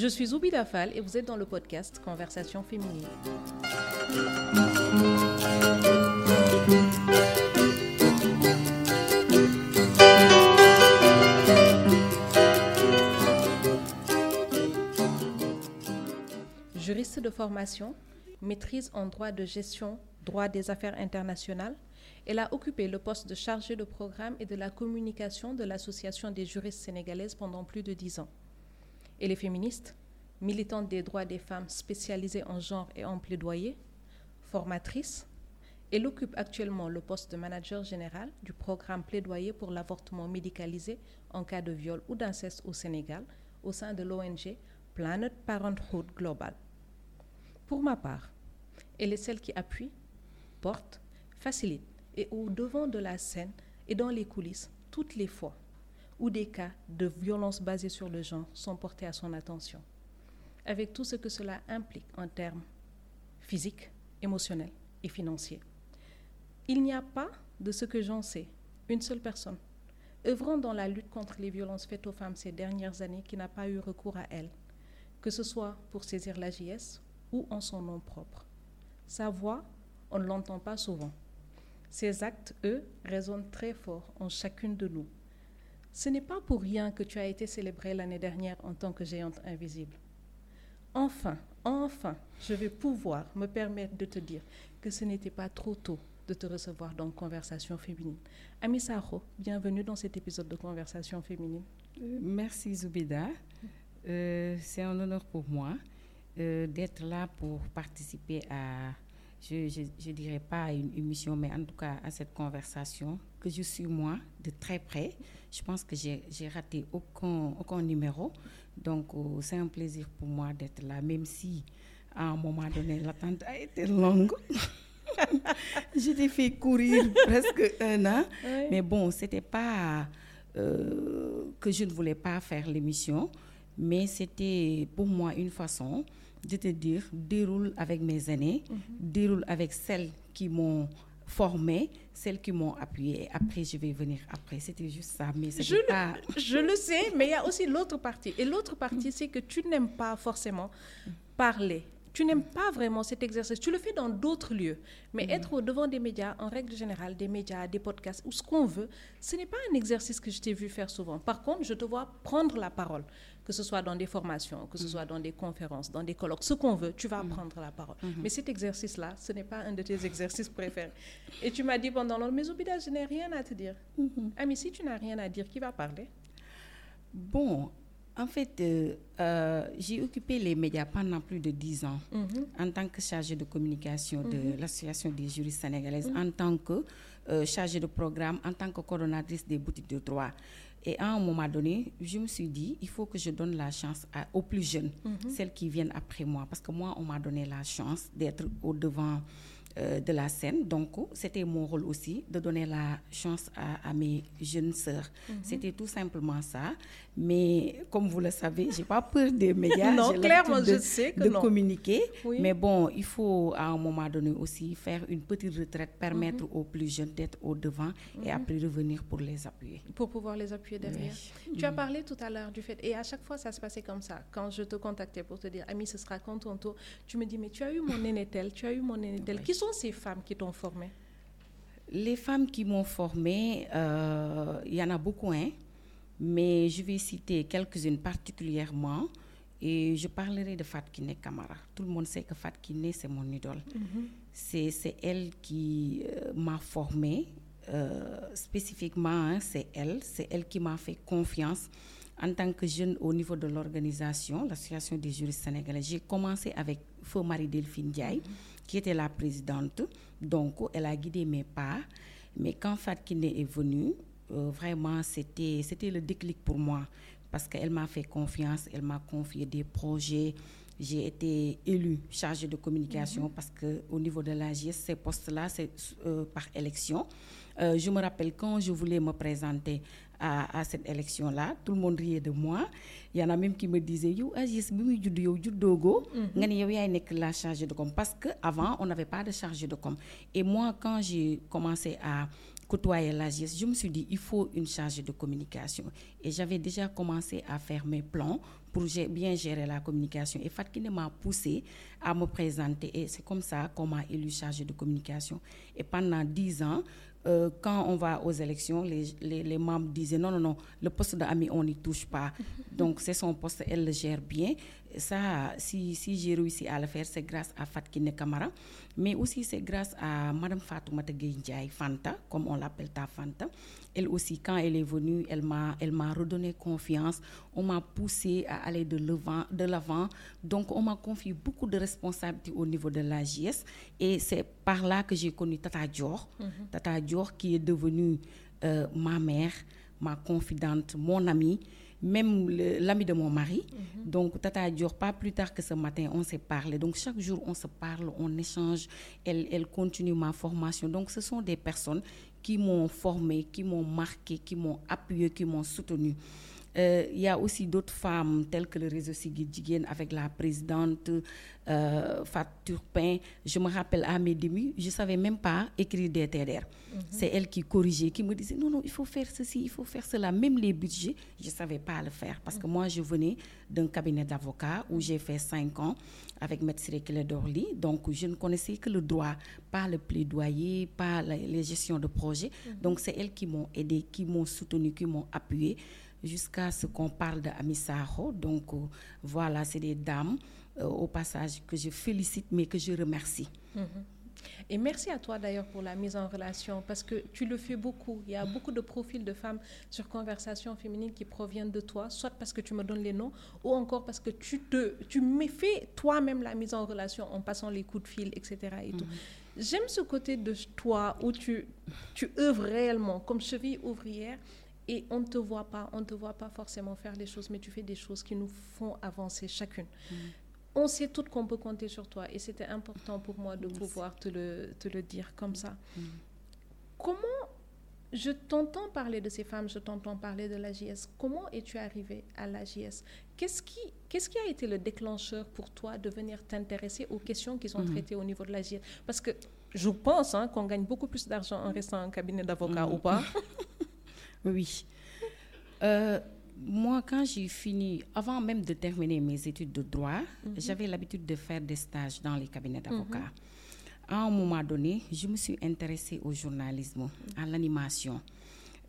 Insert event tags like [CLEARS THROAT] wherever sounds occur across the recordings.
Je suis Zoubi Dafal et vous êtes dans le podcast Conversation féminine. Juriste de formation, maîtrise en droit de gestion, droit des affaires internationales, elle a occupé le poste de chargée de programme et de la communication de l'Association des juristes sénégalaises pendant plus de dix ans. Elle est féministe, militante des droits des femmes spécialisée en genre et en plaidoyer, formatrice. Elle occupe actuellement le poste de manager général du programme plaidoyer pour l'avortement médicalisé en cas de viol ou d'inceste au Sénégal au sein de l'ONG Planet Parenthood Global. Pour ma part, elle est celle qui appuie, porte, facilite et au devant de la scène et dans les coulisses toutes les fois où des cas de violence basée sur le genre sont portés à son attention, avec tout ce que cela implique en termes physiques, émotionnels et financiers. Il n'y a pas, de ce que j'en sais, une seule personne œuvrant dans la lutte contre les violences faites aux femmes ces dernières années qui n'a pas eu recours à elle, que ce soit pour saisir la JS ou en son nom propre. Sa voix, on ne l'entend pas souvent. Ses actes, eux, résonnent très fort en chacune de nous. Ce n'est pas pour rien que tu as été célébrée l'année dernière en tant que géante invisible. Enfin, enfin, je vais pouvoir me permettre de te dire que ce n'était pas trop tôt de te recevoir dans Conversation féminine. Ami Saho, bienvenue dans cet épisode de Conversation féminine. Euh, merci Zoubida. Euh, c'est un honneur pour moi euh, d'être là pour participer à je ne dirais pas à une émission, mais en tout cas à cette conversation que je suis moi de très près. Je pense que j'ai raté aucun, aucun numéro. Donc euh, c'est un plaisir pour moi d'être là, même si à un moment donné l'attente a été longue. [LAUGHS] je t'ai fait courir presque un an. Mais bon, c'était pas euh, que je ne voulais pas faire l'émission, mais c'était pour moi une façon de te dire, déroule avec mes aînés, mhm. déroule avec celles qui m'ont formé, celles qui m'ont appuyé. Après, je vais venir après. C'était juste ça. Mais je, pas... [LAUGHS] je le sais, mais il y a aussi l'autre partie. Et l'autre partie, c'est que tu n'aimes pas forcément parler tu n'aimes pas vraiment cet exercice. Tu le fais dans d'autres lieux. Mais mm-hmm. être au devant des médias, en règle générale, des médias, des podcasts, ou ce qu'on veut, ce n'est pas un exercice que je t'ai vu faire souvent. Par contre, je te vois prendre la parole, que ce soit dans des formations, que ce mm-hmm. soit dans des conférences, dans des colloques, ce qu'on veut, tu vas mm-hmm. prendre la parole. Mais cet exercice-là, ce n'est pas un de tes exercices préférés. Et tu m'as dit pendant l'heure, mais Obida, je n'ai rien à te dire. Ah, mais si tu n'as rien à dire, qui va parler? Bon, en fait, euh, euh, j'ai occupé les médias pendant plus de dix ans mhm. en tant que chargée de communication de mhm. l'Association des juristes sénégalaises, mhm. en tant que euh, chargée de programme, en tant que coordonnatrice des boutiques de droit. Et à un moment donné, je me suis dit, il faut que je donne la chance aux plus jeunes, celles qui viennent après moi, parce que moi, on m'a donné la chance d'être au devant euh, de la scène. Donc, c'était mon rôle aussi de donner la chance à, mes jeunes sœurs. Mhm. C'était tout simplement ça. Mais comme vous le savez, j'ai pas peur des médias. [LAUGHS] non, clairement, de, je sais que de communiquer. Mais bon, il faut à un moment donné aussi faire une petite retraite, permettre mhm. aux plus jeunes d'être au devant et mhm. après revenir pour les appuyer. Pour pouvoir les appuyer derrière. Tu as parlé tout à l'heure du fait, et à chaque fois ça se passait comme ça. Quand je te contactais pour te dire, Ami, ce sera quand ton tour, tu me dis, mais tu as eu mon aîné tel, tu as eu mon aîné tel. Qui sont ces femmes qui t'ont formée Les femmes qui m'ont formée, euh, il y en a beaucoup, hein, mais je vais citer quelques-unes particulièrement. Et je parlerai de Fatkine Kamara. Tout le monde sait que Fatkine, c'est mon idole. Mhm. C'est elle qui euh, m'a formée. Euh, spécifiquement, hein, c'est elle. C'est elle qui m'a fait confiance en tant que jeune au niveau de l'organisation, l'Association des juristes sénégalais. J'ai commencé avec Feu Marie-Delphine Diaye. Mhm qui était la présidente. Donc, elle a guidé mes pas. Mais quand Fatkine est venue, euh, vraiment, c'était le déclic pour moi. Parce qu'elle m'a fait confiance, elle m'a confié des projets. J'ai été élue chargée de communication mhm. parce qu'au niveau de l'AGS, ces postes-là, c'est euh, par élection. Euh, je me rappelle quand je voulais me présenter à, cette élection-là, tout le monde riait de moi. Il y en a même qui me disaient Yo, Agis, bi judd yow juddoogo nga ne yow yaay nekk la chargée de com. Parce qu'avant, on n'avait pas de chargée de com. Et moi quand j'ai commencé à côtoyer l'AGS, je me suis dit il faut une chargée de communication. Et j'avais déjà commencé à faire mes plans pour bien gérer la communication. Et Fatkine m'a poussé à me présenter. Et c'est comme ça qu'on m'a élu chargé de communication. Et pendant dix ans, euh, quand on va aux élections, les, les, membres disaient non, non, non, le poste d'ami, on n'y touche pas. [LAUGHS] Donc, c'est son poste, elle le gère bien. Ça, si, si j'ai réussi à le faire, c'est grâce à Fatkine Kamara, mais aussi c'est grâce à Madame Fatoumata Fanta, comme on l'appelle ta Fanta. Elle aussi, quand elle est venue, elle m'a, elle m'a redonné confiance. On m'a poussé à aller de l'avant, de l'avant. Donc, on m'a confié beaucoup de responsabilités au niveau de l'AGS. Et c'est par là que j'ai connu Tata Dior. Mhm. Tata Dior qui est devenue euh, ma mère, ma confidente, mon amie même l'ami de mon mari. Mhm. Donc, Tata Dior, pas plus tard que ce matin, on s'est parlé. Donc, chaque jour, on se parle, on échange. Elle, elle continue ma formation. Donc, ce sont des personnes qui m'ont formé, qui m'ont marqué, qui m'ont appuyé, qui m'ont soutenu. Euh, il y a aussi d'autres femmes telles que le réseau Sigid avec la présidente euh, Fat Turpin. Je me rappelle à mes débuts, je ne savais même pas écrire des TDR. Mhm. C'est elle qui corrigeait, qui me disait non, non, il faut faire ceci, il faut faire cela. Même les budgets, je ne savais pas le faire parce que mhm. moi, je venais d'un cabinet d'avocats où j'ai fait cinq ans avec Maître Dorli. Donc, je ne connaissais que le droit, pas le plaidoyer, pas les gestions de projets. Mhm. Donc, c'est elles qui m'ont aidé, qui m'ont soutenu, qui m'ont appuyé jusqu'à ce qu'on parle de Amisaro. Donc euh, voilà, c'est des dames euh, au passage que je félicite mais que je remercie. Mhm. Et merci à toi d'ailleurs pour la mise en relation parce que tu le fais beaucoup. Il y a beaucoup de profils de femmes sur Conversation Féminine qui proviennent de toi, soit parce que tu me donnes les noms ou encore parce que tu, te, tu me fais toi-même la mise en relation en passant les coups de fil, etc. Et. Mhm. J'aime ce côté de toi où tu, tu œuvres réellement comme cheville ouvrière et on ne te voit pas, on ne te voit pas forcément faire des choses, mais tu fais des choses qui nous font avancer chacune. Mm. On sait toutes qu'on peut compter sur toi et c'était important pour moi de pouvoir te le, te le, dire comme ça. Mm. Comment je t'entends parler de ces femmes, je t'entends parler de l'AGS. Comment es-tu arrivé à l'AGS Qu'est-ce qui, qu'est-ce qui a été le déclencheur pour toi de venir t'intéresser aux questions qui sont mm. traitées au niveau de l'AGS Parce que je pense hein, qu'on gagne beaucoup plus d'argent en restant en cabinet d'avocat ou pas. [LAUGHS] Oui. Euh, moi, quand j'ai fini, avant même de terminer mes études de droit, mhm. j'avais l'habitude de faire des stages dans les cabinets d'avocats. Mhm. À un moment donné, je me suis intéressée au journalisme, à l'animation.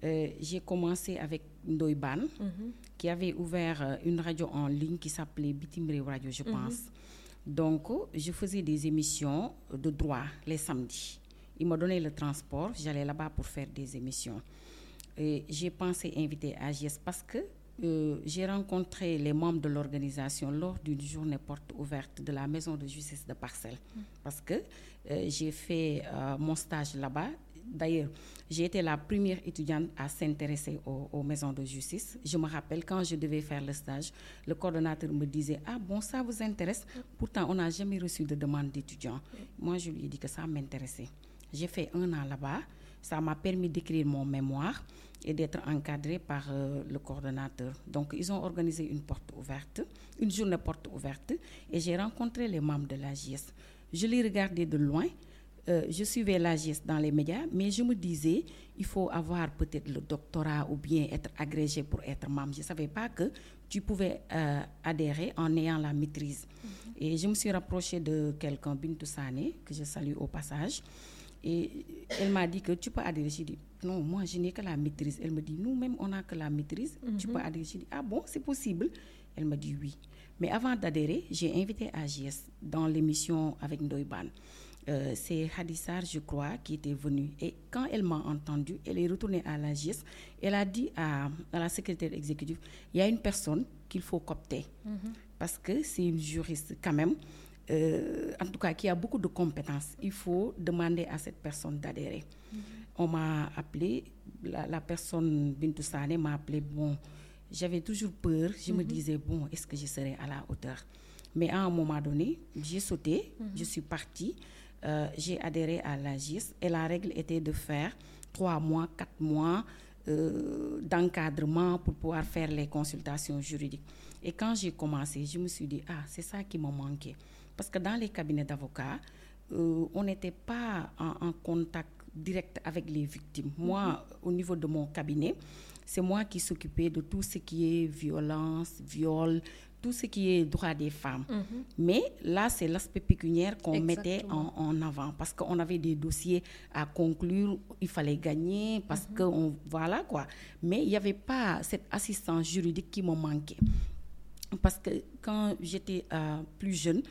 Euh, j'ai commencé avec Ndoiban, mhm. qui avait ouvert euh, une radio en ligne qui s'appelait Bitimre Radio, je pense. Donc, je faisais des émissions de droit les samedis. Il m'a donné le transport, j'allais là-bas pour faire des émissions j'ai pensé inviter AGS parce que euh, j'ai rencontré les membres de l'organisation lors d'une journée porte ouverte de la maison de justice de Parcelles. Mm. Parce que euh, j'ai fait euh, mon stage là-bas. D'ailleurs, j'ai été la première étudiante à s'intéresser aux, maisons de justice. Je me rappelle quand je devais faire le stage, le coordonnateur me disait Ah bon, ça vous intéresse? Pourtant, on n'a jamais reçu de demande d'étudiant. Mm. Moi, je lui ai dit que ça m'intéressait. J'ai fait un an là-bas. Ça m'a permis d'écrire mon mémoire et d'être encadré par euh, le coordonnateur. Donc, ils ont organisé une porte ouverte, une journée porte ouverte, et j'ai rencontré les membres de l'AGS. Je les regardais de loin. Euh, je suivais l'AGS dans les médias, mais je me disais, il faut avoir peut-être le doctorat ou bien être agrégé pour être membre. Je ne savais pas que tu pouvais euh, adhérer en ayant la maîtrise. Mm-hmm. Et je me suis rapprochée de quelqu'un, Bintou Sane, que je salue au passage. Et elle m'a dit que tu peux adhérer. J'ai dit, non, moi je n'ai que la maîtrise. Elle me dit, nous-mêmes on n'a que la maîtrise. Tu peux mhm. adhérer. J'ai dit, ah bon, c'est possible Elle me dit oui. Mais avant d'adhérer, j'ai invité AGS dans l'émission avec Ndoiban. Euh, c'est Hadissar, je crois, qui était venue. Et quand elle m'a entendu, elle est retournée à l'AGS. Elle a dit à, la secrétaire exécutive, il y a une personne qu'il faut copter. Mhm. Parce que c'est une juriste quand même. Euh, en tout cas qui a beaucoup de compétences, il faut demander à cette personne d'adhérer. Mhm. On m'a appelé, la, personne Bintou m'a appelé, bon, j'avais toujours peur, je me mhm. disais, bon, est-ce que je serai à la hauteur? Mais à un moment donné, j'ai sauté, mhm. je suis partie, euh, j'ai adhéré à l'AGIS et la règle était de faire trois mois, quatre mois euh, d'encadrement pour pouvoir faire les consultations juridiques. Et quand j'ai commencé, je me suis dit, ah, c'est ça qui m'a manqué. Parce que dans les cabinets d'avocats, euh, on n'était pas en, contact direct avec les victimes. Moi, mhm. au niveau de mon cabinet, c'est moi qui s'occupais de tout ce qui est violence, viol, tout ce qui est droit des femmes. Mhm. Mais là, c'est l'aspect pécuniaire qu'on mettait en, en, avant parce qu'on avait des dossiers à conclure, il fallait gagner parce que on, voilà quoi. Mais il n'y avait pas cette assistance juridique qui me manquait. Parce que quand j'étais euh, plus jeune,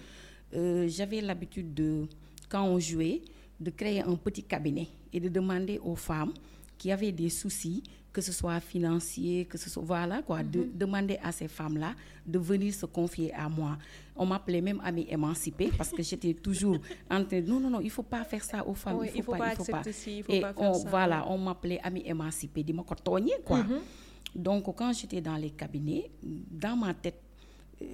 euh, j'avais l'habitude de, quand on jouait, de créer un petit cabinet et de demander aux femmes qui avaient des soucis que ce soit financier, que ce soit voilà quoi, de Mhm. demander à ces femmes-là de venir se confier à moi. On m'appelait même amie émancipée parce que j'étais toujours [LAUGHS] en train de non non non, il faut pas faire ça aux femmes, Oui, il faut, pas, il faut pas. il faut Et pas faire on, ça, voilà, on m'appelait amie émancipée, dis-moi quoi quoi. Mhm. Donc quand j'étais dans les cabinets, dans ma tête,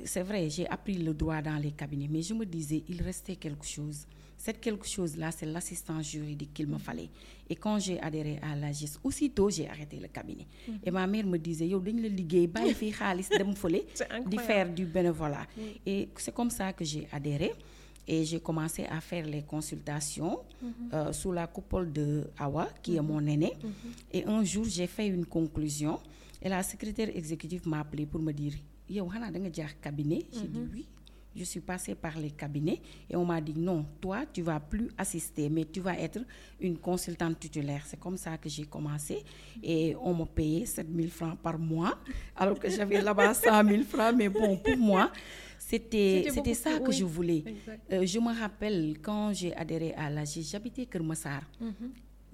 c'est vrai, j'ai appris le droit dans les cabinets, mais je me disais, il restait quelque chose. Cette quelque chose-là, c'est l'assistance juridique qu'il me fallait. Et quand j'ai adhéré à la GIS, aussitôt j'ai arrêté le cabinet. Et ma mère me disait, yo, [LAUGHS] dem fële C'est di incroyable. faire du bénévolat. Et c'est comme ça que j'ai adhéré. Et j'ai commencé à faire les consultations euh, sous la coupole de Awa, qui est mon aîné. Et un jour, j'ai fait une conclusion. Et la secrétaire exécutive m'a appelé pour me dire Da nga jaar cabinet J'ai dit oui. Je suis passée par les cabinets et on m'a dit non, toi, tu vas plus assister, mais tu vas être une consultante titulaire. C'est comme ça que j'ai commencé et on m'a payé 7 000 francs par mois, [LAUGHS] alors que j'avais là-bas 100 000 francs. Mais bon, pour moi, c'était C'était ça que oui, je voulais. Euh, je me rappelle quand j'ai adhéré à l'AG, j'habitais Kermassar.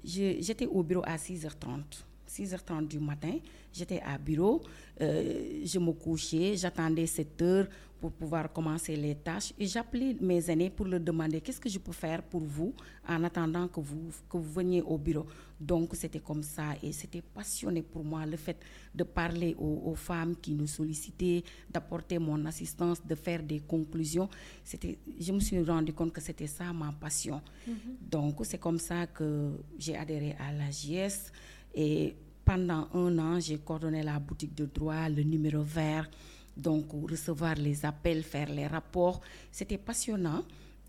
Je- J'étais au bureau à 6h30. 6h30 du matin, j'étais à bureau, euh, je me couchais, j'attendais 7 heures pour pouvoir commencer les tâches et j'appelais mes aînés pour leur demander qu'est-ce que je peux faire pour vous en attendant que vous, que vous veniez au bureau? Donc c'était comme ça et c'était passionné pour moi le fait de parler aux, aux femmes qui nous sollicitaient, d'apporter mon assistance, de faire des conclusions. C'était, je me suis rendu compte que c'était ça ma passion. Donc c'est comme ça que j'ai adhéré à l'AGS et pendant un an, j'ai coordonné la boutique de droit, le numéro vert, donc recevoir les appels, faire les rapports. C'était passionnant.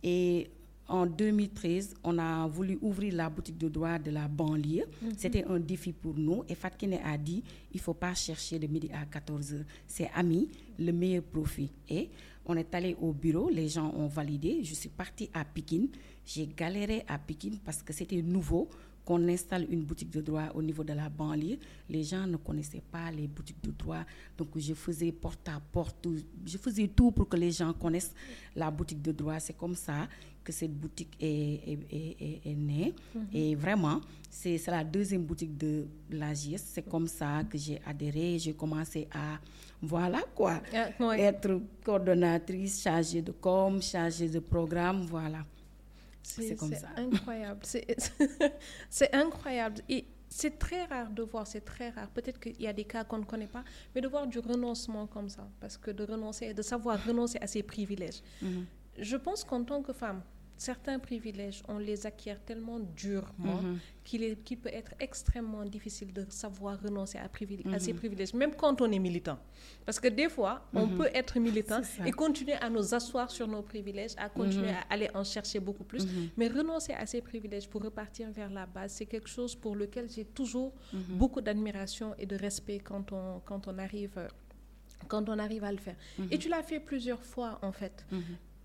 Et en 2013, on a voulu ouvrir la boutique de droit de la banlieue. C'était un défi pour nous. Et Fatkine a dit, il ne faut pas chercher de midi à 14 heures. C'est ami, le meilleur profit. Et on est allé au bureau, les gens ont validé. Je suis partie à Pékin. J'ai galéré à Pékin parce que c'était nouveau qu'on installe une boutique de droit au niveau de la banlieue? Les gens ne connaissaient pas les boutiques de droit. Donc, je faisais porte à porte. Je faisais tout pour que les gens connaissent la boutique de droit. C'est comme ça que cette boutique est, est, est, est- née. Et vraiment, c'est c'est la deuxième boutique de l'AGS. C'est comme ça que j'ai adhéré. J'ai commencé à, voilà quoi, Ah, ouais. être coordonnatrice, chargée de com, chargée de programme, voilà. C'est comme ça. incroyable. C'est [LAUGHS] c'est incroyable. Et c'est très rare de voir, c'est très rare. Peut-être qu'il y a des cas qu'on ne connaît pas, mais de voir du renoncement comme ça. Parce que de renoncer, de savoir renoncer à ses privilèges. Mhm. Je pense qu'en tant que femme, certains privilèges, on les acquiert tellement durement Mhm. qu'il peut être extrêmement difficile de savoir renoncer à, à Mhm. privilèges, même quand on est militant. Parce que des fois, on peut être militant Mhm. Et continuer à nous asseoir sur nos privilèges, à continuer à aller en chercher beaucoup plus. Mhm. Mais renoncer à ces privilèges pour repartir vers la base, c'est quelque chose pour lequel j'ai toujours Mhm. beaucoup d'admiration et de respect quand on, quand on arrive. Quand on arrive à le faire. Et tu l'as fait plusieurs fois, en fait.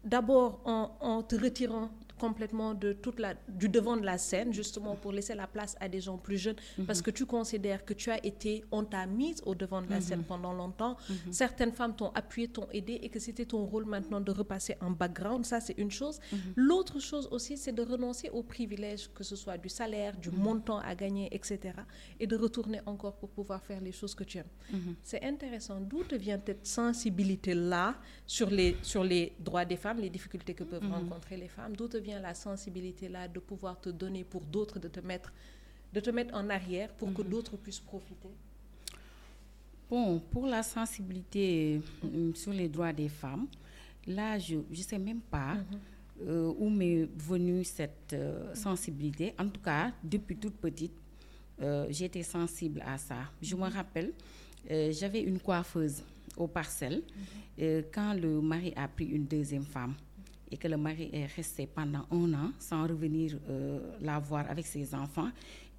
D'abord en te retirant complètement de toute la, du devant de la scène, justement pour laisser la place à des gens plus jeunes, parce que tu considères que tu as été, on t'a mise au devant de la scène pendant longtemps. Certaines femmes t'ont appuyé, t'ont aidé, et que c'était ton rôle maintenant de repasser en background. Ça, c'est une chose. L'autre chose aussi, c'est de renoncer aux privilèges, que ce soit du salaire, du montant à gagner, etc., et de retourner encore pour pouvoir faire les choses que tu aimes. C'est intéressant. D'où te vient cette sensibilité-là sur les, sur les droits des femmes, les difficultés que peuvent rencontrer les femmes? D'où te la sensibilité-là de pouvoir te donner pour d'autres, de te mettre, de te mettre en arrière pour que d'autres puissent profiter. Bon, pour la sensibilité euh, sur les droits des femmes, là, je ne sais même pas euh, où m'est venue cette euh, sensibilité. En tout cas, depuis toute petite, euh, j'étais sensible à ça. Je me rappelle, euh, j'avais une coiffeuse aux parcelles quand le mari a pris une deuxième femme et que le mari est resté pendant un an sans revenir euh, la voir avec ses enfants.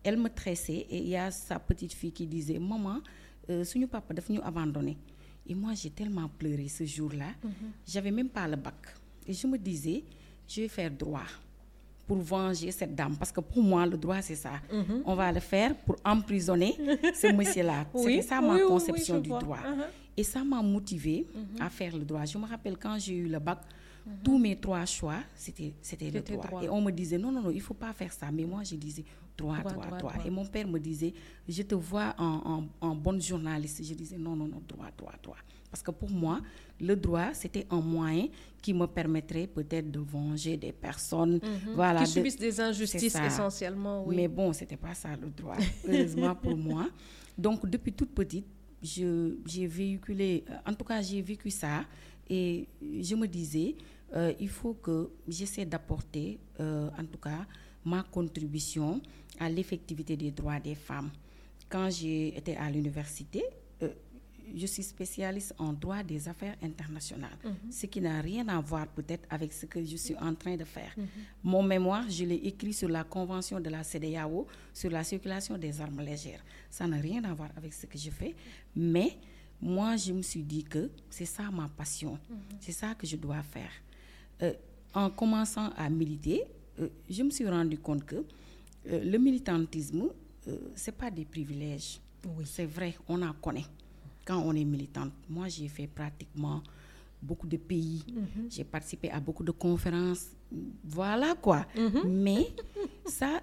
Elle me tressait et il y a sa petite fille qui disait Maman, euh, suñu papa daf ñu abandonné Et moi, j'ai tellement pleuré ce jour-là. J'avais même pas le bac. Et je me disais, je vais faire droit pour venger cette dame. Parce que pour moi, le droit, c'est ça. On va le faire pour emprisonner ce [LAUGHS] monsieur-là. Oui, C'était ça oui, ma oui, conception du vois. droit. Uh-huh. Et ça m'a motivée à faire le droit. Je me rappelle quand j'ai eu le bac, tous mes trois choix, c'était le C'était droit. droit. Et on me disait, non, non, non, il ne faut pas faire ça. Mais moi, je disais, droit, Droit, droit, droit, droit. droit. Et mon père me disait, je te vois en, en, en bonne journaliste. Je disais, non, non, non, droit, droit, droit. Parce que pour moi, le droit, c'était un moyen qui me permettrait peut-être de venger des personnes. Voilà, qui de- subissent des injustices essentiellement, oui. Mais bon, c'était pas ça le droit, heureusement pour [LAUGHS] moi. Donc, depuis toute petite, j'ai véhiculé, en tout cas, j'ai vécu ça et je me disais, euh, il faut que j'essaie d'apporter, euh, en tout cas, ma contribution à l'effectivité des droits des femmes. Quand j'ai été à l'université, euh, je suis spécialiste en droit des affaires internationales, ce qui n'a rien à voir peut-être avec ce que je suis en train de faire. Mon mémoire, je l'ai écrit sur la convention de la CEDEAO sur la circulation des armes légères. Ça n'a rien à voir avec ce que je fais, mais moi, je me suis dit que c'est ça ma passion, c'est ça que je dois faire. Euh, en commençant à militer, euh, je me suis rendu compte que euh, le militantisme, ce n'est pas des privilèges. C'est vrai, on en connaît quand on est militante. Moi, j'ai fait pratiquement beaucoup de pays. J'ai participé à beaucoup de conférences. Voilà quoi. Mais [LAUGHS] ça,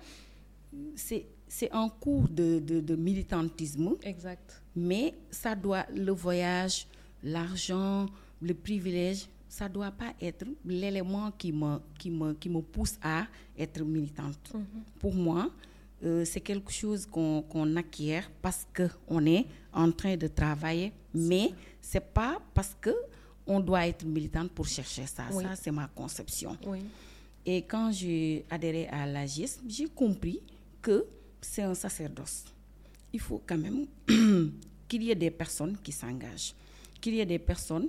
c'est c'est un cours de, de, de militantisme Exact. mais ça doit, le voyage, l'argent, le privilège, ça ne doit pas être l'élément qui me, qui, me, qui me pousse à être militante. Pour moi, euh, c'est quelque chose qu'on qu'on acquiert parce qu'on est en train de travailler, mais ce n'est pas parce qu'on doit être militante pour chercher ça. Oui. Ça, c'est ma conception. Oui. Et quand j'ai adhéré à l'AGIS, j'ai compris que c'est un sacerdoce. Il faut quand même [CLEARS THROAT] qu'il y ait des personnes qui s'engagent, qu'il y ait des personnes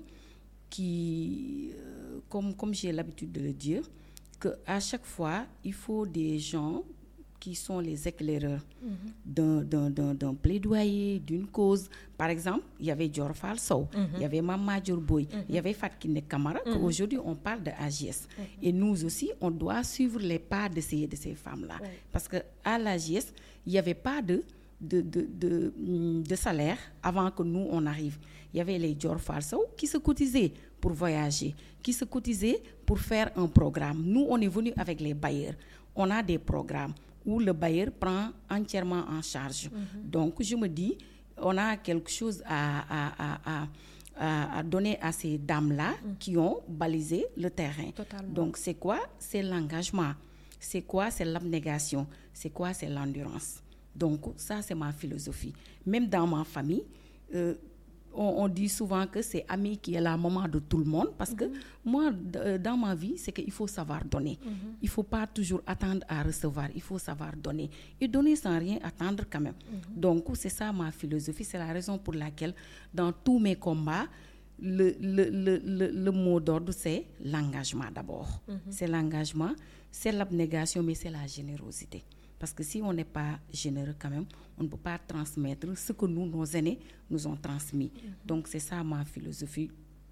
qui, euh, comme, comme j'ai l'habitude de le dire, qu'à chaque fois, il faut des gens qui sont les éclaireurs d'un- d'un plaidoyer, d'une cause. Par exemple, il y avait Dior Falso, il y avait Mama Boy, il y avait Fatkine Kamara, qu'aujourd'hui on parle de AGS. Et nous aussi, on doit suivre les pas de ces, de ces femmes-là. Parce qu'à l'AGS, il n'y avait pas de, de, de, de, hum, de salaire avant que nous, on arrive. Il y avait les Dior Falso qui se cotisaient pour voyager, qui se cotisaient pour faire un programme. Nous, on est venu avec les bailleurs. On a des programmes où le bailleur prend entièrement en charge. Donc, je me dis, on a quelque chose à, à, à, à- donner à ces dames-là qui ont balisé le terrain. Totalement. Donc, c'est quoi? C'est l'engagement. C'est quoi? C'est l'abnégation. C'est quoi? C'est l'endurance. Donc, ça, c'est ma philosophie. Même dans ma famille, euh, on, on dit souvent que c'est Ami qui est la maman de tout le monde parce que moi, d- euh, dans ma vie, c'est qu'il faut savoir donner. Il ne faut pas toujours attendre à recevoir. Il faut savoir donner. Et donner sans rien attendre quand même. Donc, c'est ça ma philosophie. C'est la raison pour laquelle, dans tous mes combats, le, le, le, le, le mot d'ordre, c'est l'engagement d'abord. C'est l'engagement, c'est l'abnégation, mais c'est la générosité. Parce que si on n'est pas généreux quand même, on ne peut pas transmettre ce que nous, nos aînés, nous ont transmis. Donc c'est ça ma philosophie.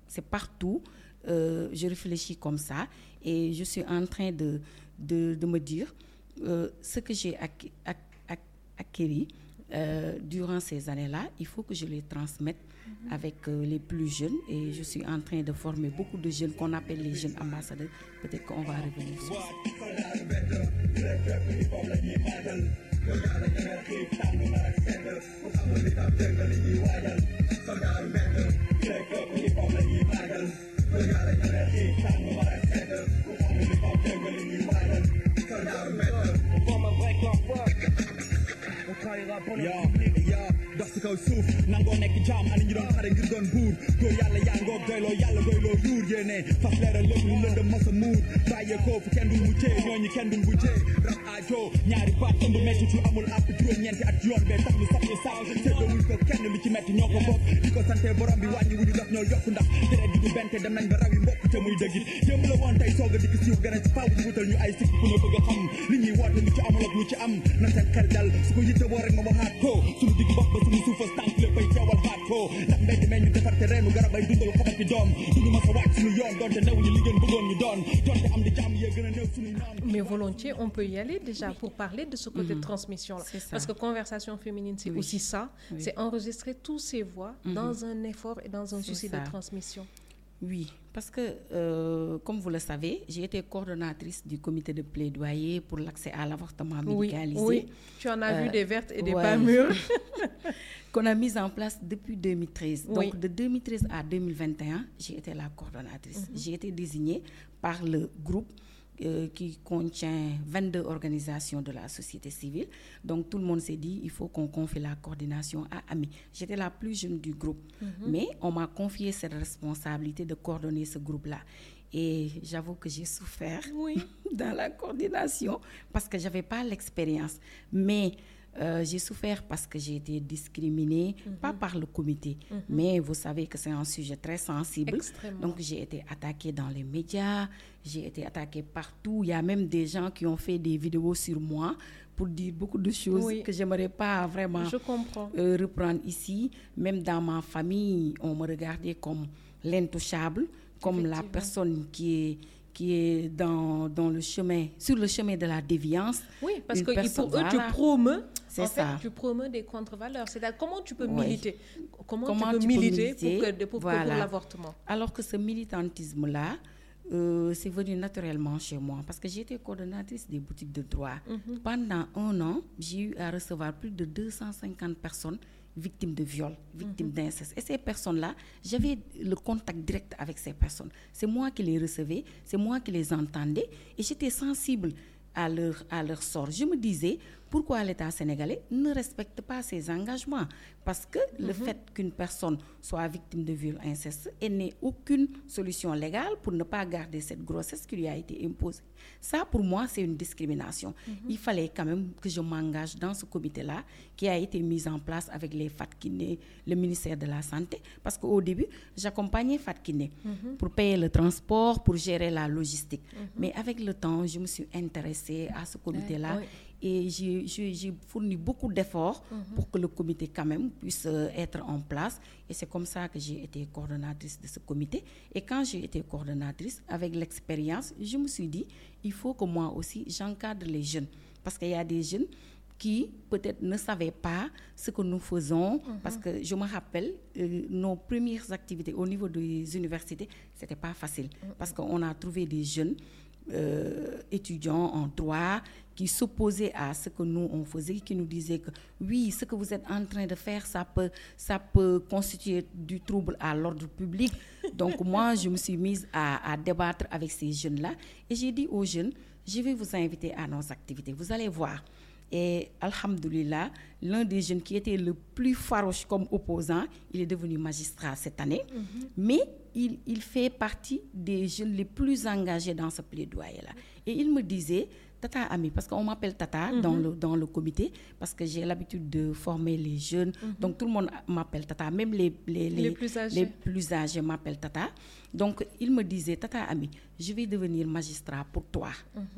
C'est partout. euh, je réfléchis comme ça et je suis en train de, de, de me dire euh, ce que j'ai acquis, ac- ac- acquéri euh, durant ces années-là, il faut que je les transmette avec euh, les plus jeunes et je suis en train de former beaucoup de jeunes qu'on appelle les jeunes ambassadeurs. Peut-être qu'on va revenir sur ça. Dox si kaw suuf nangoo nekk jaam. Ani ñu doon xare ngir doon buur. Góor yàlla yaa ngoog doyloo yàlla doyloo yuur. Yéene fas leeral lépp lu lëndëm masa muur. Bàyyee koo fu kenn dul ñooñu kenn dul mujjee rab aajo ñaari baat ëmb metti lu amul àpp juróom-ñeenti at yoon bee tax ñu sax ñu sax séddoo wuñ ko kenn ci metti ñoo ko bokk. Di ko sante borom bi wàññi wuñu daf ñoo yokk ndax. Bente dem nañ ba rawi mbokk te muy dëggit. Démb la woon tey soog a dikk siiw gën a faaw ñu wutal ñu ay sikk ku ne bëgg a xam. Li ñuy woote lu ci amul ak lu ci am na seen xel dal. Su ko yitte woo rek ma waxaat ko. Suñu digg bopp ba suñu suufas tànk léppay teewal xaat ko. Ndax mbedd mee ñu defar te reenu garab ay dundal xobat ki doom. Duñu mas a wàcc suñu yoon doonte new ñu li ngeen bëggoon ñu doon. Doonte am di jàmm yee gën a néew suñu noon Mais volontiers, on peut y aller déjà pour parler de ce côté de transmission-là. C'est ça. Parce que conversation féminine, c'est aussi ça. C'est enregistrer tous ces voix dans un effort et dans un souci de transmission. Oui, parce que, euh, comme vous le savez, j'ai été coordonnatrice du comité de plaidoyer pour l'accès à l'avortement Oui, médicalisé. oui. Tu en as vu Euh, des vertes et des ouais. pas mûres. [LAUGHS] [LAUGHS] qu'on a mise en place depuis 2013. Oui. Donc de 2013 à 2021, j'ai été la coordonnatrice. J'ai été désignée par le groupe euh, qui contient 22 organisations de la société civile. Donc tout le monde s'est dit, il faut qu'on confie la coordination à Ami. J'étais la plus jeune du groupe, mais on m'a confié cette responsabilité de coordonner ce groupe-là. Et j'avoue que j'ai souffert Oui. [LAUGHS] dans la coordination parce que j'avais pas l'expérience. Mais euh, j'ai souffert parce que j'ai été discriminée, pas par le comité, mais vous savez que c'est un sujet très sensible. Extrêmement. Donc j'ai été attaquée dans les médias, j'ai été attaquée partout. Il y a même des gens qui ont fait des vidéos sur moi pour dire beaucoup de choses Oui. que j'aimerais pas vraiment Je euh, reprendre ici. Même dans ma famille, on me regardait comme l'intouchable, comme la personne qui est, qui est dans, dans le chemin, sur le chemin de la déviance. Oui, parce que pour eux, voilà. tu promeus, C'est en fait, tu promeus des contre-valeurs. C'est-à-dire, comment tu peux militer? Comment, Comment tu peux tu peux militer, militer, pour, voilà. l'avortement? Alors que ce militantisme-là, euh, c'est venu naturellement chez moi parce que j'étais coordonnatrice des boutiques de droit. Pendant un an, j'ai eu à recevoir plus de 250 personnes victimes de viol, victimes d'inceste. Et ces personnes-là, j'avais le contact direct avec ces personnes. C'est moi qui les recevais, c'est moi qui les entendais et j'étais sensible à leur, à leur sort. Je me disais, pourquoi l'État sénégalais ne respecte pas ses engagements? Parce que le fait qu'une personne soit victime de viol inceste et n'ait aucune solution légale pour ne pas garder cette grossesse qui lui a été imposée. Ça, pour moi, c'est une discrimination. Il fallait quand même que je m'engage dans ce comité-là qui a été mis en place avec les FATKINE, le ministère de la Santé. Parce qu'au début, j'accompagnais FATKINE pour payer le transport, pour gérer la logistique. Mais avec le temps, je me suis intéressée à ce comité-là. oui. Et j'ai- fourni beaucoup d'efforts pour que le comité quand même puisse euh, être en place. Et c'est comme ça que j'ai été coordonnatrice de ce comité. Et quand j'ai été coordonnatrice, avec l'expérience, je me suis dit, il faut que moi aussi, j'encadre les jeunes. Parce qu'il y a des jeunes qui peut-être ne savaient pas ce que nous faisons. Parce que je me rappelle, euh, nos premières activités au niveau des universités, c'était pas facile. Parce qu'on a trouvé des jeunes euh, étudiants en droit qui s'opposaient à ce que nous on faisait, qui nous disaient que oui, ce que vous êtes en train de faire, ça peut, ça peut constituer du trouble à l'ordre public. Donc [LAUGHS] moi, je me suis mise à, à débattre avec ces jeunes-là et j'ai dit aux jeunes, je vais vous inviter à nos activités. Vous allez voir. Et Alhamdulillah, l'un des jeunes qui était le plus farouche comme opposant, il est devenu magistrat cette année. Mais il, il fait partie des jeunes les plus engagés dans ce plaidoyer-là. Et il me disait, Tata Ami, parce qu'on m'appelle Tata dans, le, dans le comité, parce que j'ai l'habitude de former les jeunes. Donc tout le monde m'appelle Tata, même les, les, Les plus âgés. les plus âgés m'appellent Tata. Donc, il me disait, Tata Ami, je vais devenir magistrat pour toi.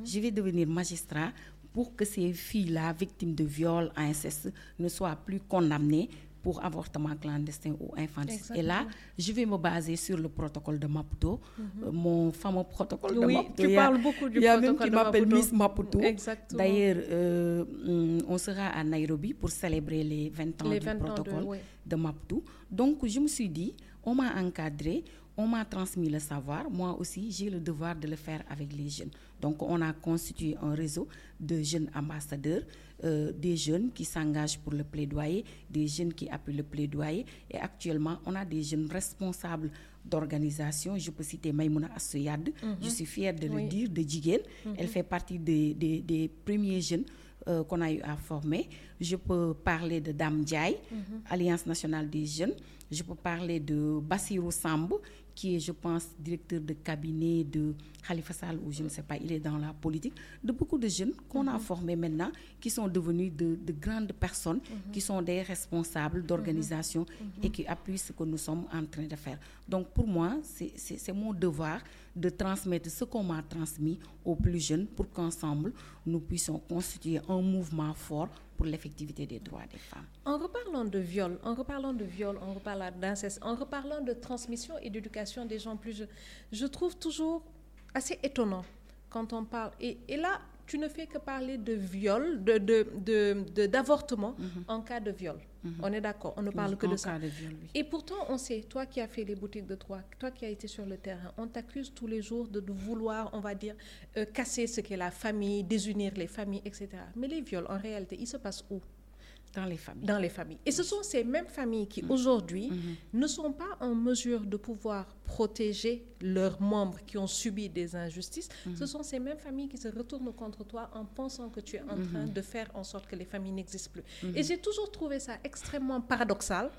Je vais devenir magistrat pour que ces filles-là, victimes de viol, inceste, ne soient plus condamnées pour avortement clandestin ou infanticide. Et là, je vais me baser sur le protocole de Maputo, euh, mon fameux protocole de Oui, Maputo. tu parles beaucoup du Il y a même protocole qui de m'appelle. Miss Maputo. Exactement. D'ailleurs, euh, hum, on sera à Nairobi pour célébrer les 20 ans Les du 20 ans de- protocole oui. de Maputo. Donc, je me suis dit, on m'a encadré, on m'a transmis le savoir. Moi aussi, j'ai le devoir de le faire avec les jeunes. Donc, on a constitué un réseau de jeunes ambassadeurs, euh, des jeunes qui s'engagent pour le plaidoyer, des jeunes qui appuient le plaidoyer. Et actuellement, on a des jeunes responsables d'organisation. Je peux citer Maïmouna Assoyad. Je suis fière de le Oui. dire, de Djigen. Elle fait partie des, des- des premiers jeunes euh, qu'on a eu à former. Je peux parler de Dame Diaye, Alliance nationale des jeunes. Je peux parler de Bassirou Sambo, qui est, je pense, directeur de cabinet de Khalifa Sall, ou je ne sais pas, il est dans la politique, de beaucoup de jeunes qu'on a formés maintenant, qui sont devenus de, de grandes personnes, qui sont des responsables d'organisation et qui appuient ce que nous sommes en train de faire. Donc pour moi, c'est mon devoir de transmettre ce qu'on m'a transmis aux plus jeunes pour qu'ensemble, nous puissions constituer un mouvement fort pour l'effectivité des droits des femmes. En reparlant de viol, en reparlant de viol, en reparlant d'inceste, en reparlant de transmission et d'éducation des gens plus jeunes, je trouve toujours assez étonnant quand on parle. Et, et là, tu ne fais que parler de viol, de, de, de- de- d'avortement en cas de viol. On est d'accord, on ne parle que de ça. de. Et pourtant, on sait, toi qui as fait les boutiques de droit, toi qui as été sur le terrain, on t'accuse tous les jours de, de vouloir, on va dire, euh, casser ce qu'est la famille, désunir les familles, etc. Mais les viols, en réalité, ils se passent où? Dans les familles. dans les familles. Et ce sont ces mêmes familles qui, aujourd'hui, ne sont pas en mesure de pouvoir protéger leurs membres qui ont subi des injustices. Ce sont ces mêmes familles qui se retournent contre toi en pensant que tu es en train de faire en sorte que les familles n'existent plus. Et j'ai toujours trouvé ça extrêmement paradoxal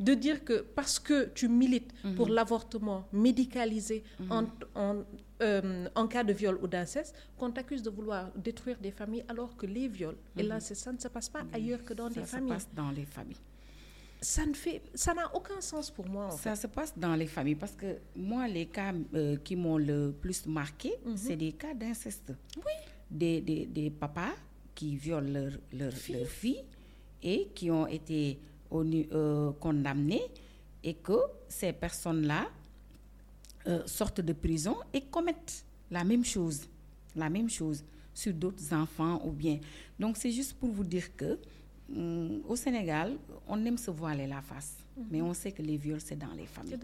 de dire que parce que tu milites pour l'avortement médicalisé en, en, euh, en cas de viol ou d'inceste, qu'on t'accuse de vouloir détruire des familles alors que les viols et l'inceste, ça ne se passe pas ailleurs que dans ça des se familles. passe dans les familles. Ça ne fait, ça n'a aucun sens pour moi. En fait. Ça se passe dans les familles parce que moi, les cas euh, qui m'ont le plus marqué, c'est des cas d'inceste. Oui. Des, des, des papas qui violent leur, leur, leur fille et qui ont été au euh, condamnés et que ces personnes-là euh, sortent de prison et commettent la même chose, la même chose sur d'autres enfants ou bien. Donc c'est juste pour vous dire que hum, au Sénégal, on aime se voiler la face, mais on sait que les viols c'est dans les familles.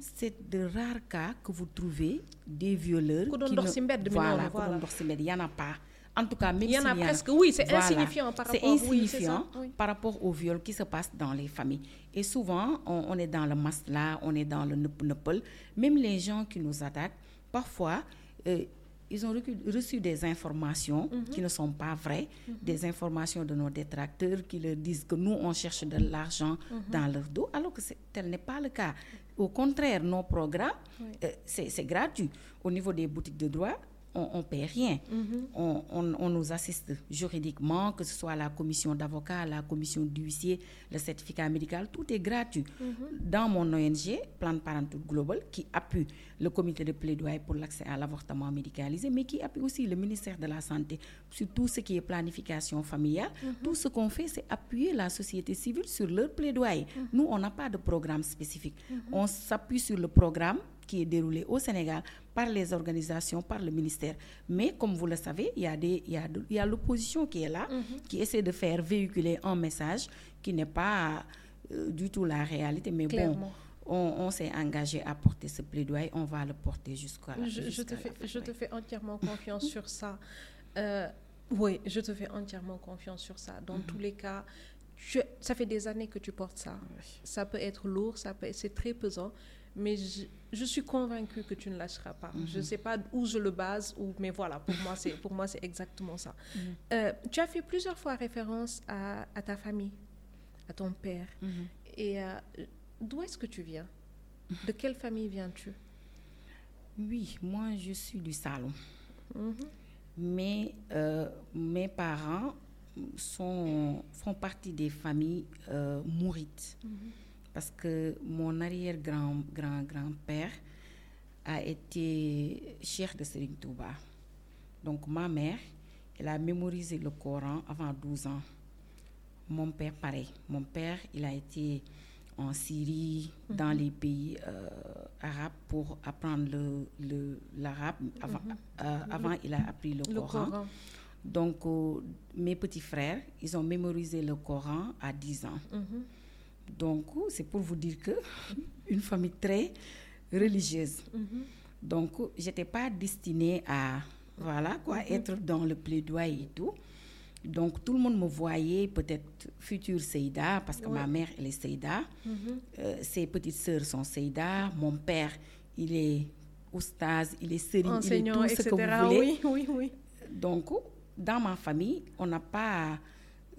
C'est de rares cas que vous trouvez des violeurs qui ne- voilà, voilà. il y en a pas. En tout cas, même Il y en a presque, oui, c'est Voilà. insignifiant par rapport- oui, c'est ça, insignifiant oui. par rapport aux viols qui se passent dans les familles. Et souvent, on, on est dans le masla, on est dans le neupel. Même les gens qui nous attaquent, parfois, euh, ils ont reçu des informations Mhm. qui ne sont pas vraies, des informations de nos détracteurs qui leur disent que nous, on cherche de l'argent Mhm. dans leur dos, alors que tel n'est pas le cas. Au contraire, nos programmes, euh, c'est gratuit. Au niveau des boutiques de droit, on ne paie rien. Mhm. On, on- on nous assiste juridiquement, que ce soit la commission d'avocats, la commission d'huissier, le certificat médical, tout est gratuit. Dans mon ONG, Plan Parenthood Global, qui appuie le comité de plaidoyer pour l'accès à l'avortement médicalisé, mais qui appuie aussi le ministère de la Santé sur tout ce qui est planification familiale, tout ce qu'on fait, c'est appuyer la société civile sur leur plaidoyer. Nous, on n'a pas de programme spécifique. On s'appuie sur le programme qui est déroulé au Sénégal par les organisations, par le ministère. Mais comme vous le savez, il y a, des- il y a, de- il y a l'opposition qui est là, qui essaie de faire véhiculer un message qui n'est pas euh, du tout la réalité. Mais Clairement. bon, on, on s'est engagé à porter ce plaidoyer, on va le porter jusqu'à la Je, je jusqu'à te fais, fin, je te fais entièrement confiance sur ça. Euh, oui, je te fais entièrement confiance sur ça. Dans tous les cas, tu- ça fait des années que tu portes ça. Ça peut être lourd, ça c'est très pesant, mais je, je suis convaincue que tu ne lâcheras pas. Je ne sais pas où je le base, ou, mais voilà, pour moi, c'est, pour moi, c'est exactement ça. Euh, tu as fait plusieurs fois référence à, à ta famille, à ton père. Et euh, d'où est-ce que tu viens? De [LAUGHS] quelle famille viens-tu? Oui, moi je suis du salon. Mhm. Mais euh, mes parents sont, font partie des familles mourites. Parce que mon arrière-grand-grand-grand-père a été chef de Serigne Touba. Donc ma mère, elle a mémorisé le Coran avant 12 ans. Mon père, pareil. Mon père, il a été en Syrie, dans les pays euh, arabes pour apprendre le- le- l'arabe. Avant, euh, avant, il a appris le, Le Coran. Coran. Donc, euh, mes petits frères, ils ont mémorisé le Coran à 10 ans. Donc, c'est pour vous dire que une famille très religieuse. Donc, euh, j'étais pas destinée à, voilà, quoi, être dans le plaidoyer et tout. Donc, tout le monde me voyait peut-être future Seïda, parce que ma mère, elle est Seïda. Euh, ses petites sœurs sont Seïda. Mon père, il est oustaz, il est sérine, il est enseignant, tout ce etc. que vous voulez. Oui, oui, oui. Donc, dans ma famille, on n'a pas,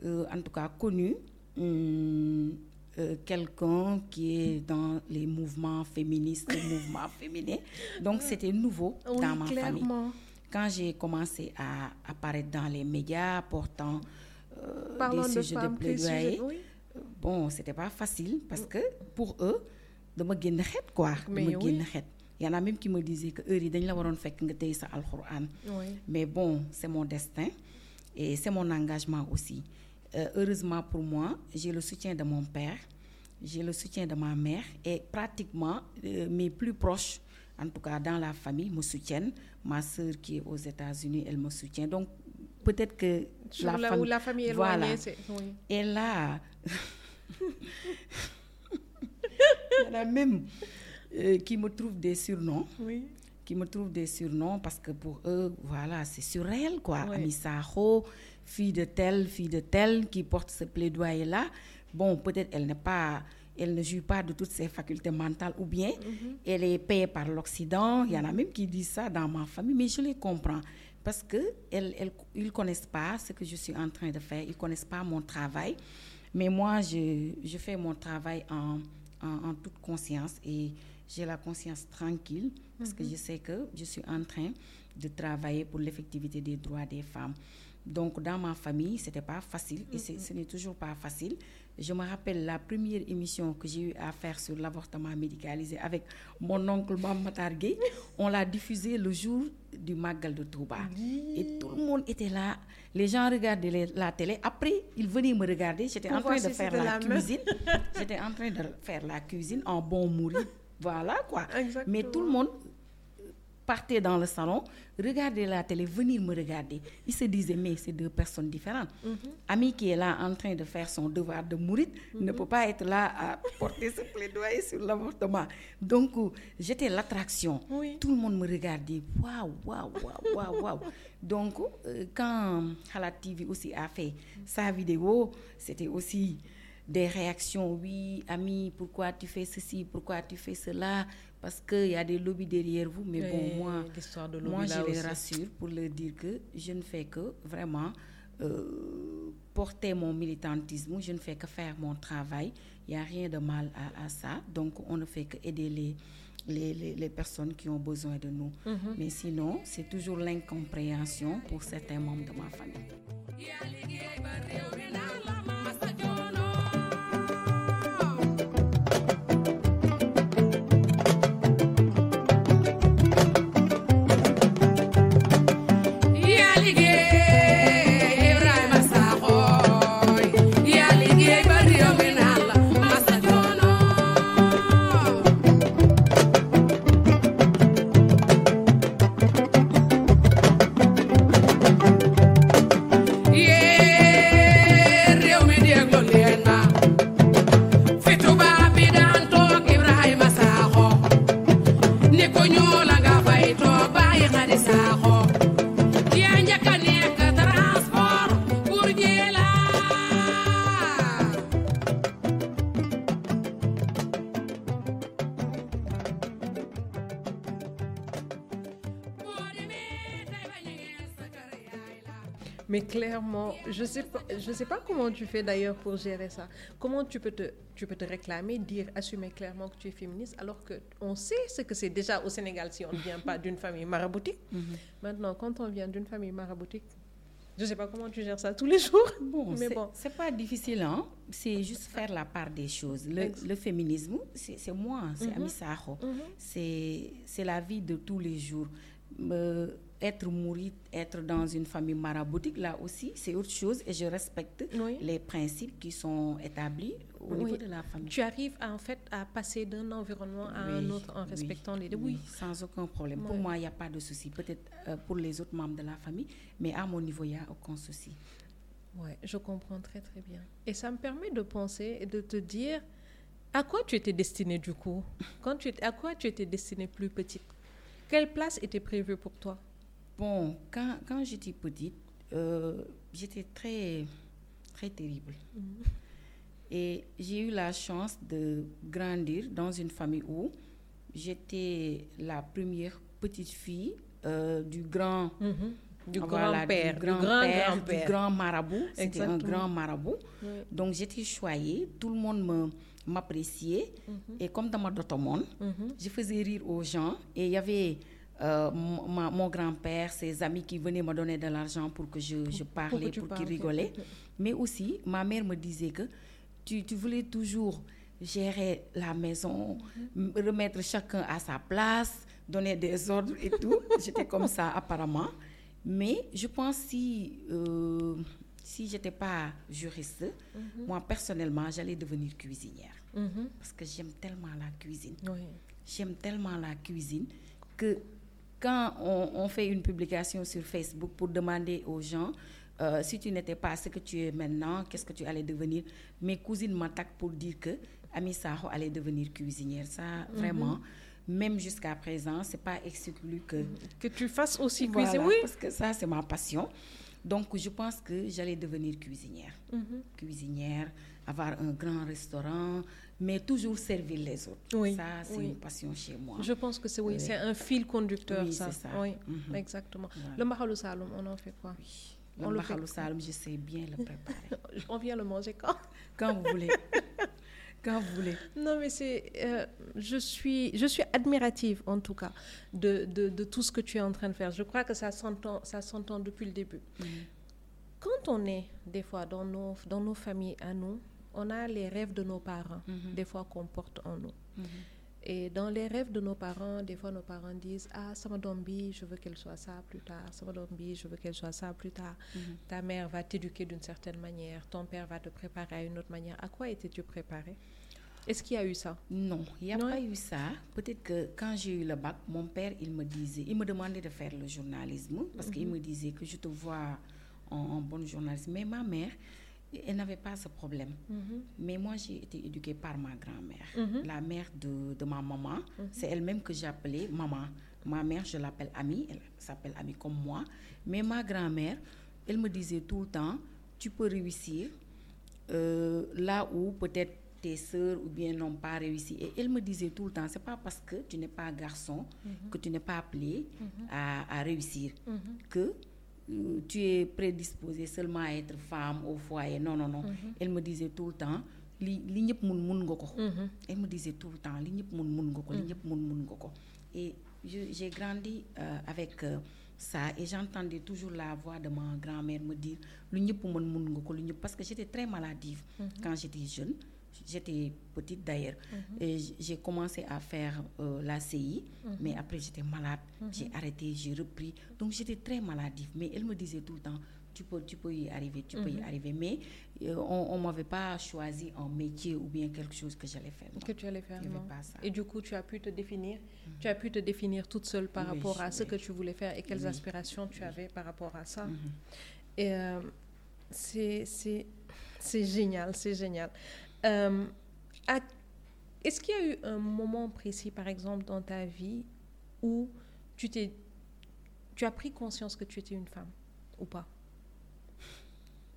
euh, en tout cas, connu hum, euh, quelqu'un qui est dans les mouvements féministes, mouvements [LAUGHS] féminins. Donc, c'était nouveau Oui, dans ma famille. Quand j'ai commencé à apparaître dans les médias portant euh, des de sujets de femmes, plaidoyer, sujets, oui. bon, c'était pas facile parce que pour eux, dama génn xet quoi. Mais dama oui. Il y en a même qui me disaient que yi dañ la sa alxuraan. Oui. Mais bon, c'est mon destin et c'est mon engagement aussi. Euh, heureusement pour moi, j'ai le soutien de mon père, j'ai le soutien de ma mère et pratiquement euh, mes plus proches, en tout cas dans la famille, me soutiennent. Ma sœur qui est aux États-Unis, elle me soutient. Donc peut-être que Sur là où la famille est voilà. éloignée. Oui. Et là, [LAUGHS] il y en a même euh, qui me trouvent des surnoms Oui. qui me trouvent des surnoms parce que pour eux, voilà, c'est surréel, quoi. Sakho, fille de telle, fille de telle, qui porte ce plaidoyer-là. Bon, peut-être elle n'est pas, elle ne joue pas de toutes ses facultés mentales ou bien elle est payée par l'Occident. Il y en a même qui disent ça dans ma famille, mais je les comprends parce que elles, elles- ils connaissent pas ce que je suis en train de faire, ils connaissent pas mon travail. Mais moi, je, je fais mon travail en, en, en toute conscience et j'ai la conscience tranquille parce que je sais que je suis en train de travailler pour l'effectivité des droits des femmes. Donc, dans ma famille, c'était pas facile et c'est- ce n'est toujours pas facile. Je me rappelle la première émission que j'ai eu à faire sur l'avortement médicalisé avec mon oncle Mamatar Gueye. [LAUGHS] On l'a diffusée le jour du Magal de Touba. Et tout le monde était là. Les gens regardaient les- la télé. Après, ils venaient me regarder. J'étais en train de si faire la, cuisine. [LAUGHS] J'étais en train de faire la cuisine en bon mouride. Voilà quoi. Exactement. Mais tout le monde partait dans le salon, regardait la télé, venir me regarder. Ils se disaient, mais c'est deux personnes différentes. Ami qui est là en train de faire son devoir de mourir ne peut pas être là à [LAUGHS] porter ce plaidoyer sur l'avortement. Donc, euh, j'étais l'attraction. Oui. Tout le monde me regardait. Waouh, waouh, waouh, waouh, waouh. [LAUGHS] Donc, euh, quand Halat TV aussi a fait sa vidéo, c'était aussi des réactions. Oui, ami, pourquoi tu fais ceci, pourquoi tu fais cela? Parce qu'il y a des lobbies derrière vous. Mais bon, moi, moi je les aussi. rassure pour leur dire que je ne fais que vraiment euh, porter mon militantisme. Je ne fais que faire mon travail. Il n'y a rien de mal à, à ça. Donc, on ne fait que aider les, les, les- les personnes qui ont besoin de nous. Mais sinon, c'est toujours l'incompréhension pour certains membres de ma famille. Tu fais d'ailleurs pour gérer ça? Comment tu peux te, tu peux te réclamer, dire, assumer clairement que tu es féministe, alors que on sait ce que c'est déjà au Sénégal si on ne vient pas d'une famille maraboutique? [LAUGHS] Maintenant, quand on vient d'une famille maraboutique, je sais pas comment tu gères ça tous les jours. [LAUGHS] Bon, mais bon. c'est pas difficile, hein? C'est juste faire la part des choses. Le, féminisme, c'est c'est moi, c'est Sakho. C'est c'est la vie de tous les jours. Euh, être mouride, être dans une famille maraboutique, là aussi, c'est autre chose et je respecte Oui. les principes qui sont établis au Oui. niveau de la famille. Tu arrives à, en fait à passer d'un environnement à un Oui, autre en oui, respectant les deux. Oui. sans aucun problème. Pour moi, il n'y a pas de souci. Peut-être euh, pour les autres membres de la famille, mais à mon niveau, il n'y a aucun souci. Ouais, je comprends très très bien. Et ça me permet de penser et de te dire à quoi tu étais destinée du coup? Quand tu étais, à quoi tu étais destinée plus petite? Quelle place était prévue pour toi? Bon, quand, quand j'étais petite, euh, j'étais très, très terrible. Et j'ai eu la chance de grandir dans une famille où j'étais la première petite fille euh, du grand Du voilà, grand-père, du grand grand-père, du grand-père. grand marabout. C'était un grand marabout. Oui. Donc j'étais choyée. Tout le monde me, m'apprécier. Et comme dans ma dotomone, je faisais rire aux gens. Et il y avait euh, mon, ma- mon grand-père, ses amis qui venaient me donner de l'argent pour que je, je parlais, pour qu'ils rigolaient. Mais aussi, ma mère me disait que tu, tu voulais toujours gérer la maison, m- remettre chacun à sa place, donner des ordres et tout. [LAUGHS] J'étais comme ça apparemment. Mais je pense si euh, si j'étais pas juriste, moi personnellement, j'allais devenir cuisinière Mhm. parce que j'aime tellement la cuisine. Oui. J'aime tellement la cuisine que quand on, on fait une publication sur Facebook pour demander aux gens euh, si tu n'étais pas ce que tu es maintenant, qu'est-ce que tu allais devenir, mes cousines m'attaquent pour dire que Ami Saho allait devenir cuisinière. Ça, vraiment, même jusqu'à présent, c'est pas exclu que Que tu fasses aussi voilà, cuisiner. Oui. parce que ça, c'est ma passion. Donc, je pense que j'allais devenir cuisinière. Mhm. Cuisinière, avoir un grand restaurant, mais toujours servir les autres. Oui, Ça, c'est oui. une passion chez moi. Je pense que c'est oui, Oui. c'est un fil conducteur Oui, ça. c'est ça. Oui, Mhm. exactement. Voilà. Le mahalou saloum, on en fait quoi? Oui. On Le le fait Mahalou Saloum, je sais bien le préparer. [LAUGHS] On vient le manger quand? [LAUGHS] Quand vous voulez. Quand vous voulez. Non, mais c'est, euh, je suis, je suis admirative en tout cas de, de, de tout ce que tu es en train de faire. Je crois que ça s'entend, ça s'entend depuis le début. Quand on est des fois dans nos, dans nos familles à nous, on a les rêves de nos parents, des fois qu'on porte en nous. Et dans les rêves de nos parents, des fois nos parents disent Ah, sama doom bi, je veux qu'elle soit ça plus tard. Sama doom bi, je veux qu'elle soit ça plus tard. Ta mère va t'éduquer d'une certaine manière. Ton père va te préparer à une autre manière. À quoi étais-tu préparé? Est-ce qu'il y a eu ça? Non, il n'y a Non? pas eu ça. Peut-être que quand j'ai eu le bac, mon père, il me disait, il me demandait de faire le journalisme parce qu'il me disait que je te vois en, en bonne journaliste. Mais ma mère, elle n'avait pas ce problème. Mais moi, j'ai été éduquée par ma grand-mère, la mère de, de ma maman. C'est elle-même que j'appelais maman. Ma mère, je l'appelle Amie, elle s'appelle Amie comme moi. Mais ma grand-mère, elle me disait tout le temps, tu peux réussir euh, là où peut-être tes sœurs ou bien n'ont pas réussi. Et elle me disait tout le temps, c'est pas parce que tu n'es pas garçon que tu n'es pas appelé à, à réussir, que tu es prédisposé seulement à être femme au foyer. Non, non, non. Elle me disait tout le temps, li li ñëpp mun mun nga ko. Elle me disait tout le temps, li ñëpp mun mun nga ko, li ñëpp mun mun nga ko. Et j'ai grandi euh, avec euh, ça et j'entendais toujours la voix de ma grand-mère me dire lu ñëpp mun nga ko lu ñëpp parce que j'étais très maladive quand j'étais jeune j'étais petite d'ailleurs j- j'ai commencé à faire euh, la CI mais après j'étais malade j'ai arrêté j'ai repris donc j'étais très maladive mais elle me disait tout le temps tu peux, tu peux y arriver, tu peux y arriver. Mais euh, on ne m'avait pas choisi un métier ou bien quelque chose que j'allais faire. non. que tu allais faire non. pas ça. Et du coup, tu as pu te définir, tu as pu te définir toute seule par Oui, rapport à ce que tu voulais faire et quelles Oui. aspirations tu avais par rapport à ça. Mhm. Et euh, c'est génial, c'est génial. Euh, Est-ce qu'il y a eu un moment précis, par exemple, dans ta vie où tu as pris conscience que tu étais une femme ou pas?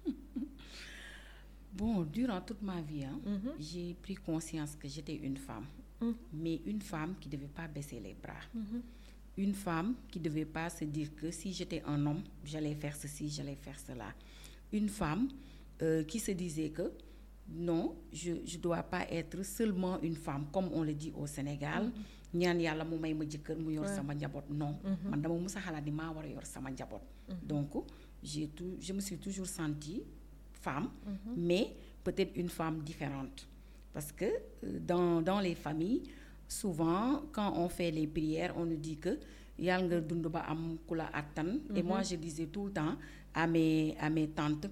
[LAUGHS] Bon, durant toute ma vie, hein, Mhm. j'ai pris conscience que j'étais une femme. Mhm. Mais une femme qui ne devait pas baisser les bras. Une femme qui ne devait pas se dire que si j'étais un homme, j'allais faire ceci, j'allais faire cela. Une femme euh, qui se disait que non, je ne dois pas être seulement une femme, comme on le dit au Sénégal. ñaan yàlla mu may ma jëkkër mu yor Ouais. sama njaboot. Non man dama mus a xalaat ni maa war a yor sama njaboot. Donc j'ai tout je me suis toujours sentie femme mais peut-être une femme différente. Parce que euh, dans, dans les familles souvent quand on fait les prières on nous dit que yàlla nga dund ba am ku la àttan et moi je disais tout le temps à mes à mes tantes.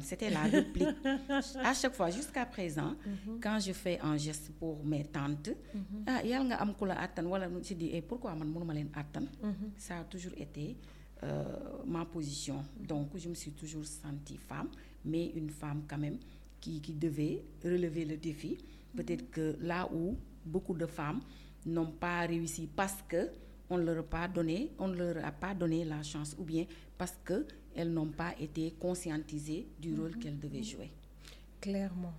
C'était la réplique. [LAUGHS] À chaque fois jusqu'à présent quand je fais un geste pour mes tantes ku la àttan wala je dis eh, pourquoi mënuma leen àttan ça a toujours été euh, ma position. Donc je me suis toujours sentie femme mais une femme quand même qui, qui devait relever le défi. Peut-être que là où beaucoup de femmes n'ont pas réussi parce que on ne leur a pas donné on ne leur a pas donné la chance ou bien parce que elles n'ont pas été conscientisées du rôle qu'elles devaient jouer Clairement.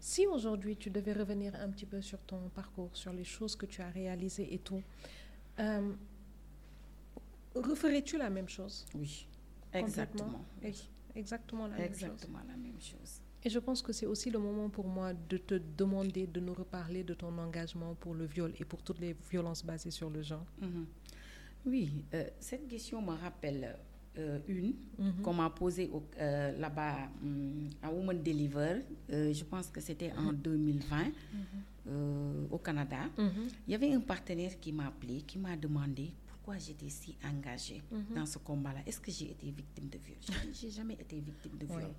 Si aujourd'hui tu devais revenir un petit peu sur ton parcours, sur les choses que tu as réalisées et tout, euh, referais-tu la même chose? Oui exactement Ex- Exactement la même chose. exactement la même chose Et je pense que c'est aussi le moment pour moi de te demander de nous reparler de ton engagement pour le viol et pour toutes les violences basées sur le genre. Mhm. Oui, euh, cette question me rappelle euh, une qu'on m'a posée euh, là-bas hum, à Women Deliver. Euh, je pense que c'était en 2020 euh, au Canada. Il y avait un partenaire qui m'a appelé, qui m'a demandé pourquoi j'étais si engagée dans ce combat-là. Est-ce que j'ai été victime de viol? J'ai jamais été victime de viol. Oui.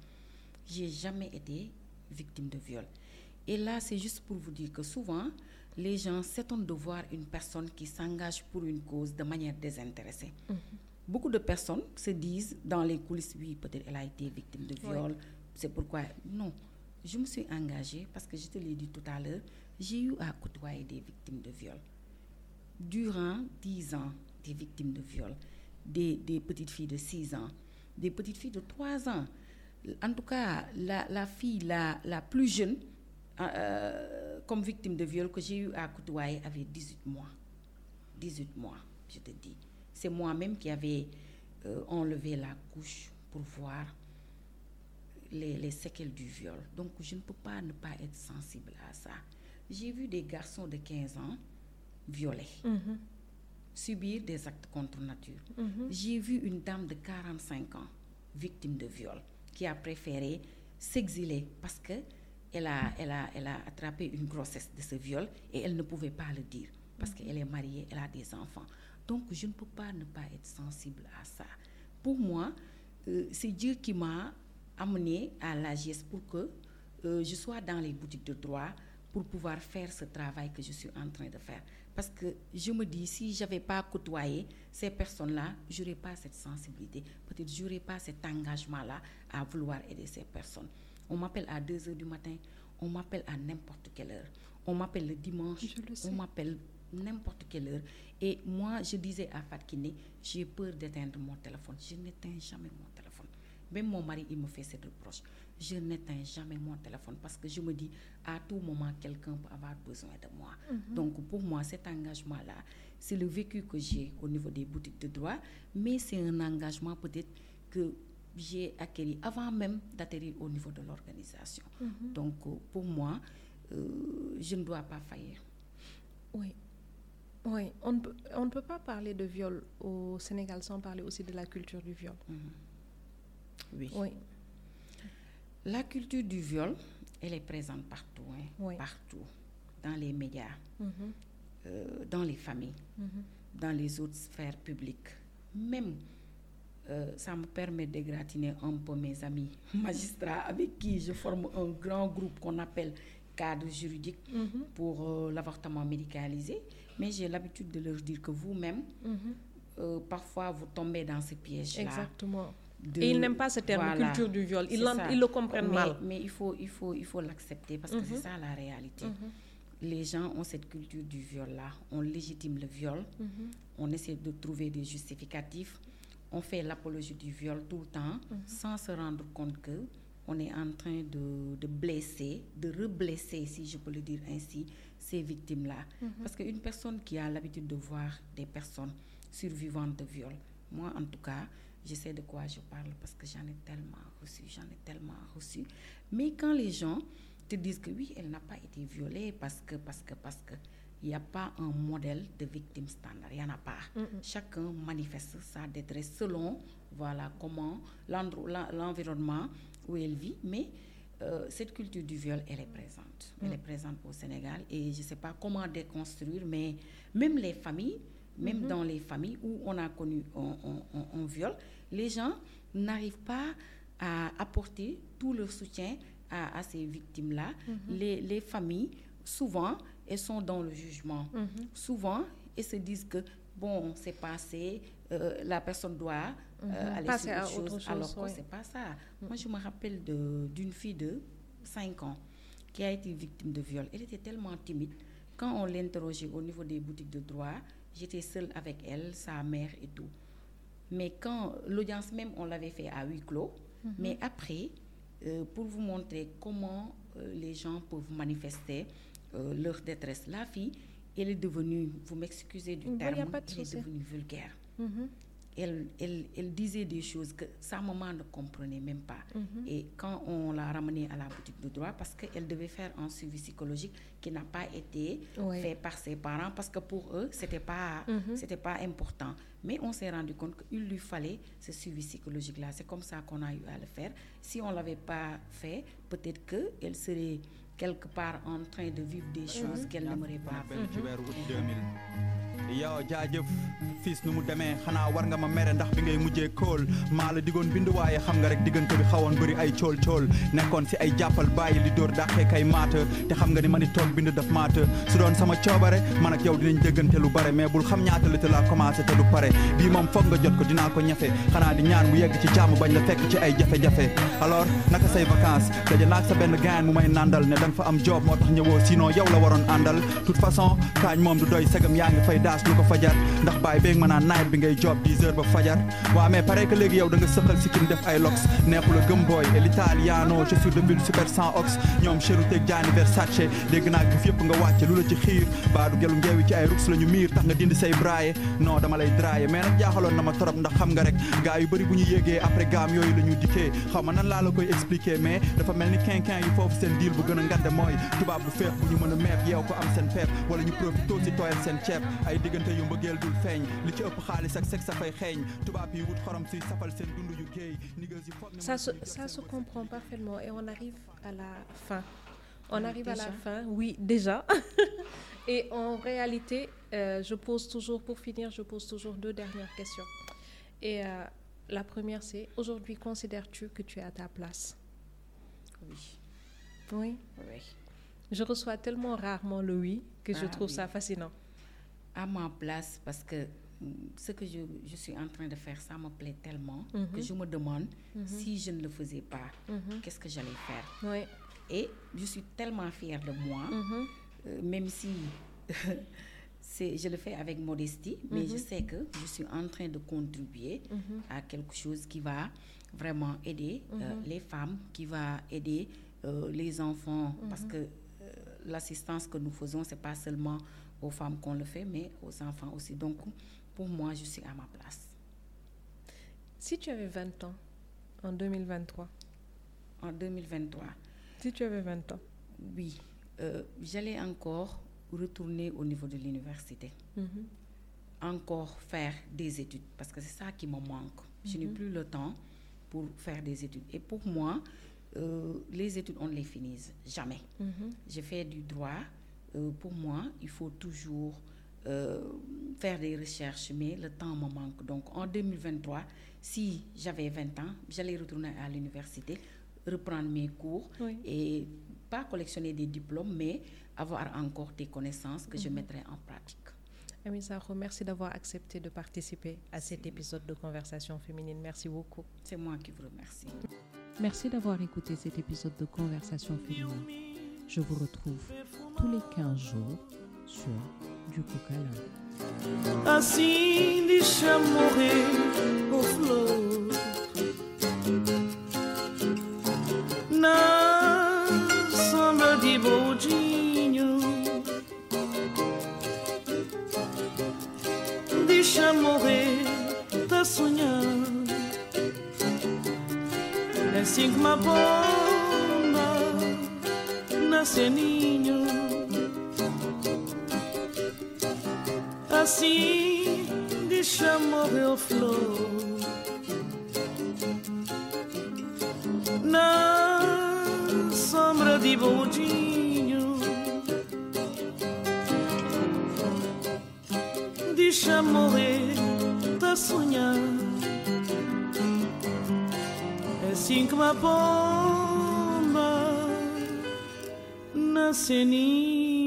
J'ai jamais été victime de viol. Et là, c'est juste pour vous dire que souvent, les gens s'étonnent de voir une personne qui s'engage pour une cause de manière désintéressée. Beaucoup de personnes se disent dans les coulisses, oui, peut-être elle a été victime de viol, c'est pourquoi. Non, je me suis engagée parce que je te l'ai dit tout à l'heure, j'ai eu à côtoyer des victimes de viol. Durant 10 ans, des victimes de viol, des, des petites filles de 6 ans, des petites filles de 3 ans. En tout cas, la, la fille la, la plus jeune euh, comme victime de viol que j'ai eu à côtoyer avait 18 mois. 18 mois, je te dis. C'est moi-même qui avais euh, enlevé la couche pour voir les, les séquelles du viol. Donc, je ne peux pas ne pas être sensible à ça. J'ai vu des garçons de 15 ans violés, subir des actes contre nature. J'ai vu une dame de 45 ans, victime de viol, qui a préféré s'exiler parce que elle a, elle, a, elle a attrapé une grossesse de ce viol et elle ne pouvait pas le dire parce qu'elle est mariée, elle a des enfants. Donc, je ne peux pas ne pas être sensible à ça. Pour moi, euh, c'est Dieu qui m'a amené à l'AGS pour que euh, je sois dans les boutiques de droit pour pouvoir faire ce travail que je suis en train de faire. Parce que je me dis, si je n'avais pas côtoyé ces personnes-là, je n'aurais pas cette sensibilité. Peut-être je n'aurais pas cet engagement-là à vouloir aider ces personnes. On m'appelle à 2 heures du matin, on m'appelle à n'importe quelle heure. On m'appelle le dimanche, Je le sais. on m'appelle n'importe quelle heure. Et moi, je disais à Fatkine, j'ai peur d'éteindre mon téléphone. Je n'éteins jamais mon téléphone. Même mon mari, il me fait cette reproche. Je n'éteins jamais mon téléphone parce que je me dis, à tout moment, quelqu'un peut avoir besoin de moi. Donc, pour moi, cet engagement-là, c'est le vécu que j'ai au niveau des boutiques de droit, mais c'est un engagement peut-être que j'ai acquis avant même d'atterrir au niveau de l'organisation. Donc, euh, pour moi, euh, je ne dois pas faillir. Oui. Oui, on ne, peut, on ne peut pas parler de viol au Sénégal sans parler aussi de la culture du viol. Oui. Oui, La culture du viol, elle est présente partout, hein, Oui. partout, dans les médias, Mhm. euh, dans les familles, dans les autres sphères publiques. Même, euh, ça me permet d'égratigner un peu mes amis [LAUGHS] magistrats avec qui je forme un grand groupe qu'on appelle cadre juridique pour euh, l'avortement médicalisé. Mais j'ai l'habitude de leur dire que vous-même, euh, parfois, vous tombez dans ce piège-là. exactement. de- Et ils n'aiment pas ce terme Voilà. culture du viol. Ils, ils le comprennent mais, mal. Mais il faut, il faut, il faut l'accepter parce que c'est ça la réalité. Les gens ont cette culture du viol-là. On légitime le viol. On essaie de trouver des justificatifs. On fait l'apologie du viol tout le temps sans se rendre compte que on est en train de, de blesser, de reblesser, si je peux le dire ainsi, ces victimes-là. Parce qu'une personne qui a l'habitude de voir des personnes survivantes de viol, moi en tout cas, je sais de quoi je parle parce que j'en ai tellement reçu, j'en ai tellement reçu. Mais quand les gens te disent que oui, elle n'a pas été violée parce que, parce que, parce que, il n'y a pas un modèle de victime standard, il n'y en a pas. Chacun manifeste sa détresse selon, voilà, comment, l'environnement où elle vit, mais euh, cette culture du viol, elle est présente. Elle est présente au Sénégal et je ne sais pas comment déconstruire, mais même les familles, même dans les familles où on a connu un, un- un- un viol, les gens n'arrivent pas à apporter tout leur soutien à, à ces victimes-là. les, les familles, souvent, elles sont dans le jugement. Souvent, elles se disent que, bon, c'est passé, euh, la personne doit euh, aller Passer sur à autre chose, autre chose, alors que ouais. c'est pas ça. Moi, je me rappelle d'une fille de 5 ans qui a été victime de viol. Elle était tellement timide. Quand on l'interrogeait au niveau des boutiques de droit, j'étais seule avec elle, sa mère et tout. Mais quand l'audience même, on l'avait fait à huis clos. Mais après, euh, pour vous montrer comment euh, les gens peuvent manifester euh, leur détresse, la fille, elle est devenue, vous m'excusez du terme, elle est devenue vulgaire. Mhm. elle, elle, elle disait des choses que sa maman ne comprenait même pas. Mhm. Et quand on l'a ramenée à la boutique de droit, parce qu'elle devait faire un suivi psychologique qui n'a pas été Ouais. fait par ses parents, parce que pour eux, ce n'était pas, Mhm. c'était pas important. Mais on s'est rendu compte qu'il lui fallait ce suivi psychologique-là. C'est comme ça qu'on a eu à le faire. Si on ne l'avait pas fait, peut-être qu'elle serait quelque part en train de vivre des choses qu'elle n'aimerait pas benn ci weeru août 2000 yow jaajëf fiis nu mu demee. Xanaa war nga ma mere ndax bi ngay mujjee kóol maa la digoon bind waaye xam nga rek diggante bi xawoon bëri ay cool cool. Nekkoon si ay jàppal bàyyi li dóor dàqee kay maata te xam nga ni ma ni toog bind daf maata su doon sama coobare man ak yow dinañ déggante lu bare. Mais bul xam ñaata la te laa commencé te du pare. Bii moom foog nga jot ko dinaa ko ñafe xanaa di ñaan mu yegg ci jàmm bañ la fekk ci ay jafe-jafe. Alors naka say vacances? Daje naag sa benn gain mu may nandal ne fa am job moo tax ñëwoo sinon yow la waroon àndal. Toute façon kaañ moom du doy segam yaa ngi fay daas lu ko fajar. Ndax baay beeg ma naan night bi ngay job 10 heures ba fajar. Waa mais pare que léegi yow da nga sëqal sikkim def ay lox. Neexu la gëm booy et l'italiano je suis de bulle super sans ox. Ñoom cheruteeg jaani versace. Dégg naa gif yëpp nga wàcce lu la ci xiir. Baadu gelu ngeewi ci ay rux la miir tax nga dindi say braille. Non dama lay draye mais nag jaaxaloon a ngande mooy tubaab bu feex bu ñu mën a meeb yeew ko am seen peep wala ñu profito si tooyal seen ceeb ay diggante yu mbëggeel dul feeñ. Li ci ëpp xaalis ak sexe sa fay xeeñ. Tubaab yi wut xorom si safal seen dund yu géey. Niggas yi foog ne Ça se, ça comprend parfaitement et on arrive à la fin. On Ah, arrive à la fin, oui, déjà. [LAUGHS] et en réalité, euh, je pose toujours, pour finir, je pose toujours deux dernières questions. Et euh, la première, c'est aujourd'hui, considères-tu que tu es à ta place? Oui, Oui. oui. Je reçois tellement rarement le oui que je Ah, trouve oui. ça fascinant. à ma place parce que mm, ce que je, je suis en train de faire, ça me plaît tellement que je me demande si je ne le faisais pas, qu'est-ce que j'allais faire? Oui. Et je suis tellement fière de moi, Mhm. euh, même si [LAUGHS] je le fais avec modestie, mais je sais que je suis en train de contribuer à quelque chose qui va vraiment aider euh, les femmes, qui va aider euh, les enfants, parce que euh, l'assistance que nous faisons, c'est pas seulement aux femmes qu'on le fait, mais aux enfants aussi. Donc, pour moi, je suis à ma place. Si tu avais 20 ans en 2023, En 2023, si tu avais 20 ans, oui, euh, j'allais encore retourner au niveau de l'université. Mhm. encore faire des études parce que c'est ça qui me manque. Je n'ai plus le temps pour faire des études. Et pour moi, euh, les études, on ne les finit jamais. Mhm. J'ai fait du droit. Euh, pour moi, il faut toujours euh, faire des recherches, mais le temps me manque. Donc en 2023, si j'avais 20 ans, j'allais retourner à l'université, reprendre mes cours Oui. et pas collectionner des diplômes, mais avoir encore des connaissances que je mettrai en pratique. Ami Sakho, merci d'avoir accepté de participer à cet épisode de Conversation féminine. Merci beaucoup. C'est moi qui vous remercie. Merci d'avoir écouté cet épisode de Conversation féminine. Je vous retrouve tous les 15 jours sur Du Coca assim assim que uma bomba nasce ninho assim deixa morrer flor. Na sombra de boldinho deixa morrer tá sonhando assim que uma bomba nasce ninho